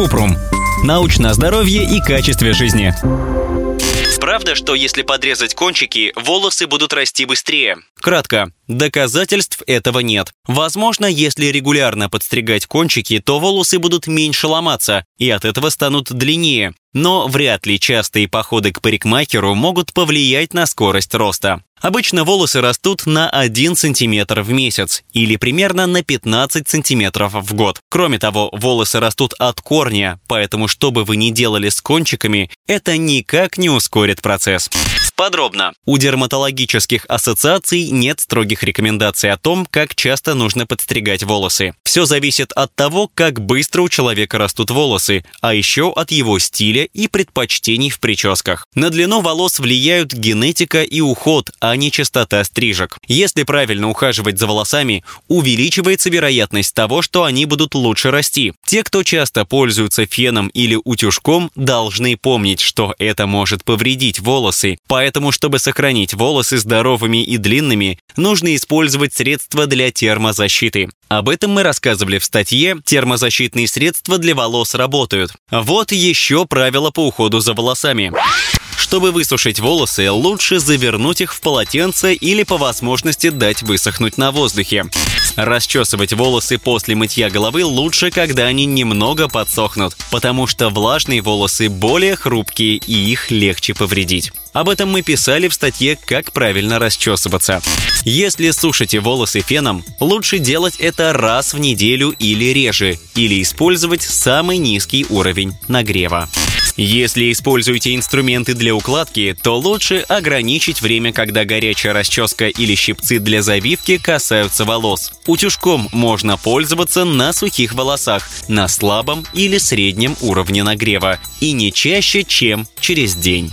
Купрум. Научное здоровье и качестве жизни. Правда, что если подрезать кончики, волосы будут расти быстрее? Кратко. Доказательств этого нет. Возможно, если регулярно подстригать кончики, то волосы будут меньше ломаться и от этого станут длиннее. Но вряд ли частые походы к парикмахеру могут повлиять на скорость роста. Обычно волосы растут на 1 см в месяц или примерно на 15 см в год. Кроме того, волосы растут от корня, поэтому что бы вы ни делали с кончиками, это никак не ускорит процесс. Подробно. У дерматологических ассоциаций нет строгих рекомендаций о том, как часто нужно подстригать волосы. Все зависит от того, как быстро у человека растут волосы, а еще от его стиля и предпочтений в прическах. На длину волос влияют генетика и уход, а не частота стрижек. Если правильно ухаживать за волосами, увеличивается вероятность того, что они будут лучше расти. Те, кто часто пользуются феном или утюжком, должны помнить, что это может повредить волосы, Поэтому, чтобы сохранить волосы здоровыми и длинными, нужно использовать средства для термозащиты. Об этом мы рассказывали в статье «Термозащитные средства для волос работают». Вот еще правила по уходу за волосами. Чтобы высушить волосы, лучше завернуть их в полотенце или по возможности дать высохнуть на воздухе. Расчесывать волосы после мытья головы лучше, когда они немного подсохнут, потому что влажные волосы более хрупкие и их легче повредить. Об этом мы писали в статье «Как правильно расчесываться». Если сушите волосы феном, лучше делать это раз в неделю или реже, или использовать самый низкий уровень нагрева. Если используете инструменты для укладки, то лучше ограничить время, когда горячая расческа или щипцы для завивки касаются волос. Утюжком можно пользоваться на сухих волосах, на слабом или среднем уровне нагрева и не чаще, чем через день.